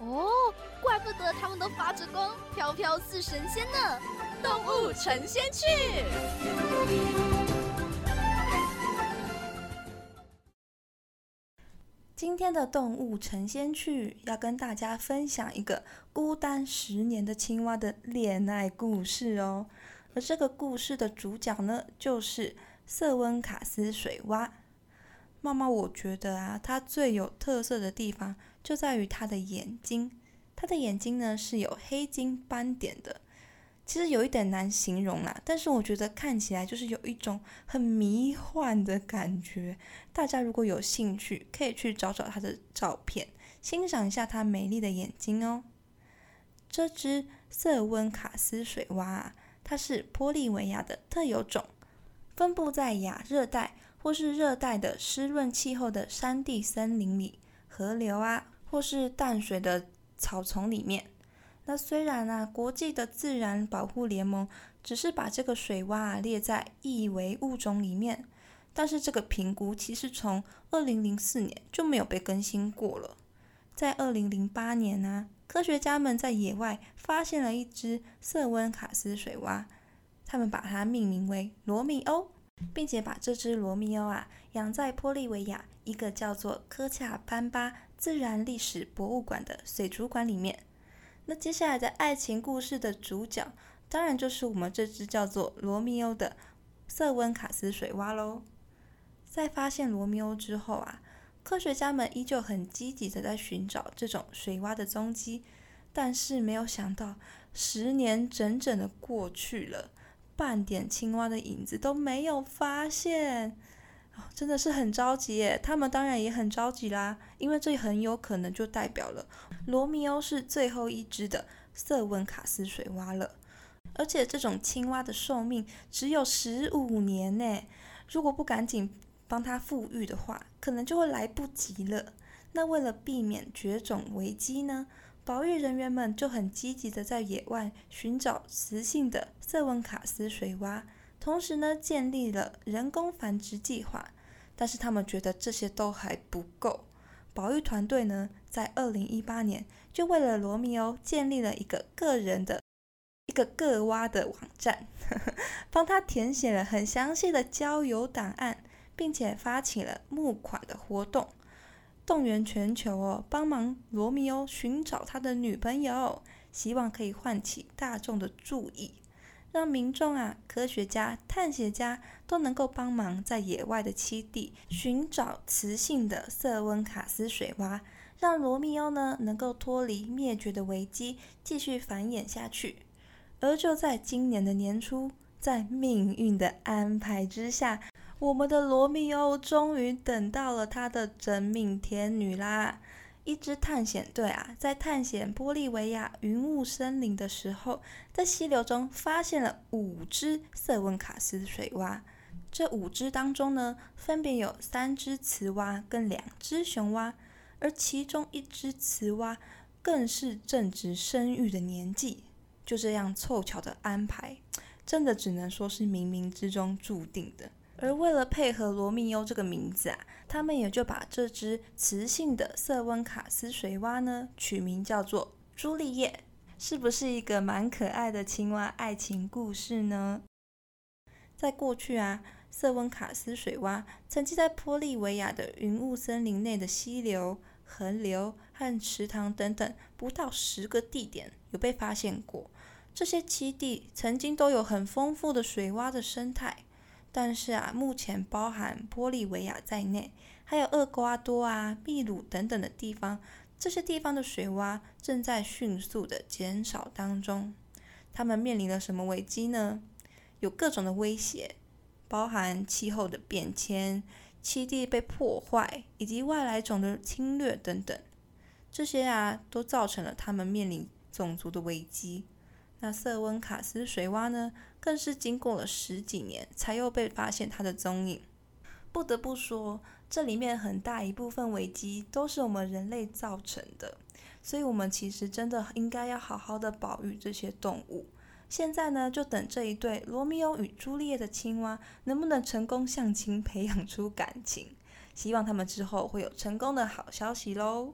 哦，怪不得他们都发着光，飘飘似神仙呢！动物成仙去。今天的动物成仙去要跟大家分享一个孤单十年的青蛙的恋爱故事哦。而这个故事的主角呢，就是瑟温卡斯水蛙。妈妈，我觉得啊，它最有特色的地方就在于它的眼睛。它的眼睛呢是有黑金斑点的，其实有一点难形容啦。但是我觉得看起来就是有一种很迷幻的感觉。大家如果有兴趣，可以去找找它的照片，欣赏一下它美丽的眼睛哦。这只色温卡斯水蛙啊，它是玻利维亚的特有种，分布在亚热带。或是热带的湿润气候的山地森林里、河流啊，或是淡水的草丛里面。那虽然啊，国际的自然保护联盟只是把这个水蛙啊列在易危物种里面，但是这个评估其实从二零零四年就没有被更新过了。在二零零八年呢，科学家们在野外发现了一只色温卡斯水蛙，他们把它命名为罗密欧。并且把这只罗密欧啊养在玻利维亚一个叫做科恰班巴自然历史博物馆的水族馆里面。那接下来的爱情故事的主角，当然就是我们这只叫做罗密欧的瑟温卡斯水蛙喽。在发现罗密欧之后啊，科学家们依旧很积极的在寻找这种水蛙的踪迹，但是没有想到，十年整整的过去了。半点青蛙的影子都没有发现，真的是很着急耶。他们当然也很着急啦，因为这很有可能就代表了罗密欧是最后一只的瑟温卡斯水蛙了。而且这种青蛙的寿命只有十五年呢，如果不赶紧帮它复育的话，可能就会来不及了。那为了避免绝种危机呢？保育人员们就很积极的在野外寻找雌性的瑟温卡斯水蛙，同时呢建立了人工繁殖计划。但是他们觉得这些都还不够，保育团队呢在二零一八年就为了罗密欧建立了一个个人的一个个蛙的网站，帮他填写了很详细的交友档案，并且发起了募款的活动。动员全球哦，帮忙罗密欧寻找他的女朋友，希望可以唤起大众的注意，让民众啊、科学家、探险家都能够帮忙在野外的栖地寻找雌性的瑟温卡斯水蛙，让罗密欧呢能够脱离灭绝的危机，继续繁衍下去。而就在今年的年初，在命运的安排之下。我们的罗密欧终于等到了他的真命天女啦！一支探险队啊，在探险玻利维亚云雾森林的时候，在溪流中发现了五只瑟温卡斯水蛙。这五只当中呢，分别有三只雌蛙跟两只雄蛙，而其中一只雌蛙更是正值生育的年纪。就这样凑巧的安排，真的只能说是冥冥之中注定的。而为了配合罗密欧这个名字啊，他们也就把这只雌性的瑟温卡斯水蛙呢取名叫做朱丽叶，是不是一个蛮可爱的青蛙爱情故事呢？在过去啊，瑟温卡斯水蛙曾经在玻利维亚的云雾森林内的溪流、河流和池塘等等不到十个地点有被发现过，这些栖地曾经都有很丰富的水蛙的生态。但是啊，目前包含玻利维亚在内，还有厄瓜多啊、秘鲁等等的地方，这些地方的水洼正在迅速的减少当中。他们面临了什么危机呢？有各种的威胁，包含气候的变迁、栖地被破坏以及外来种的侵略等等。这些啊，都造成了他们面临种族的危机。那瑟温卡斯水洼呢，更是经过了十几年才又被发现它的踪影。不得不说，这里面很大一部分危机都是我们人类造成的，所以我们其实真的应该要好好的保育这些动物。现在呢，就等这一对罗密欧与朱丽叶的青蛙能不能成功相亲，培养出感情。希望他们之后会有成功的好消息喽。